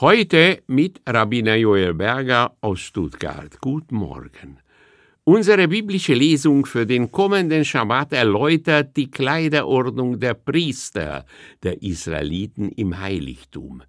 Heute mit Rabbiner Joel Berger aus Stuttgart. Guten Morgen. Unsere biblische Lesung für den kommenden Schabbat erläutert die Kleiderordnung der Priester der Israeliten im Heiligtum.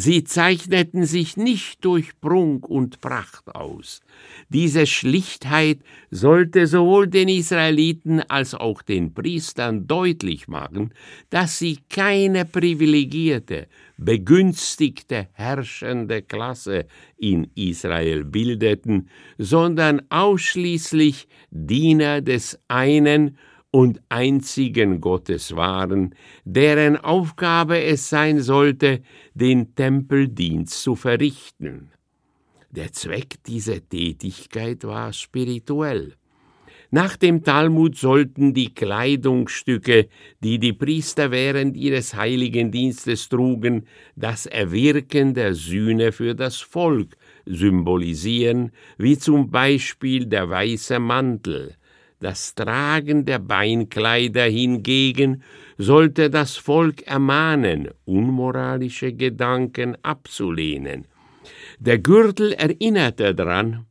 Sie zeichneten sich nicht durch Prunk und Pracht aus. Diese Schlichtheit sollte sowohl den Israeliten als auch den Priestern deutlich machen, dass sie keine privilegierte, begünstigte, herrschende Klasse in Israel bildeten, sondern ausschließlich Diener des einen und einzigen Gottes waren, deren Aufgabe es sein sollte, den Tempeldienst zu verrichten. Der Zweck dieser Tätigkeit war spirituell. Nach dem Talmud sollten die Kleidungsstücke, die die Priester während ihres heiligen Dienstes trugen, das Erwirken der Sühne für das Volk symbolisieren, wie zum Beispiel der weiße Mantel, das Tragen der Beinkleider hingegen sollte das Volk ermahnen, unmoralische Gedanken abzulehnen. Der Gürtel erinnerte daran,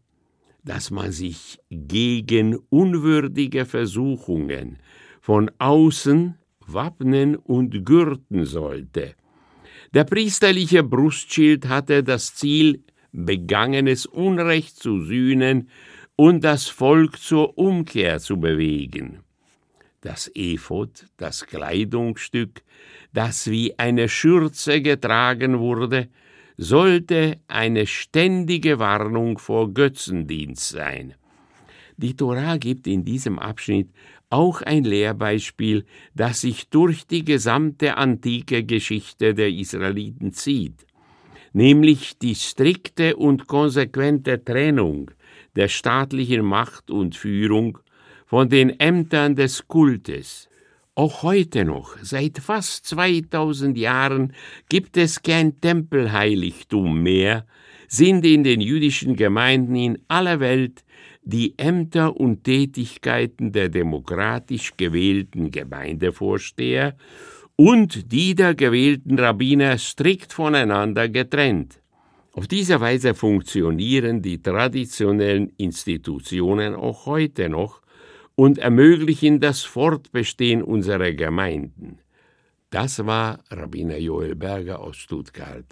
dass man sich gegen unwürdige Versuchungen von außen wappnen und gürten sollte. Der priesterliche Brustschild hatte das Ziel, begangenes Unrecht zu sühnen und das Volk zur Umkehr zu bewegen. Das Ephod, das Kleidungsstück, das wie eine Schürze getragen wurde, sollte eine ständige Warnung vor Götzendienst sein. Die Torah gibt in diesem Abschnitt auch ein Lehrbeispiel, das sich durch die gesamte antike Geschichte der Israeliten zieht, nämlich die strikte und konsequente Trennung der staatlichen Macht und Führung von den Ämtern des Kultes. Auch heute noch, seit fast 2000 Jahren, gibt es kein Tempelheiligtum mehr, sind in den jüdischen Gemeinden in aller Welt die Ämter und Tätigkeiten der demokratisch gewählten Gemeindevorsteher und die der gewählten Rabbiner strikt voneinander getrennt. Auf diese Weise funktionieren die traditionellen Institutionen auch heute noch und ermöglichen das Fortbestehen unserer Gemeinden. Das war Rabbiner Joel Berger aus Stuttgart.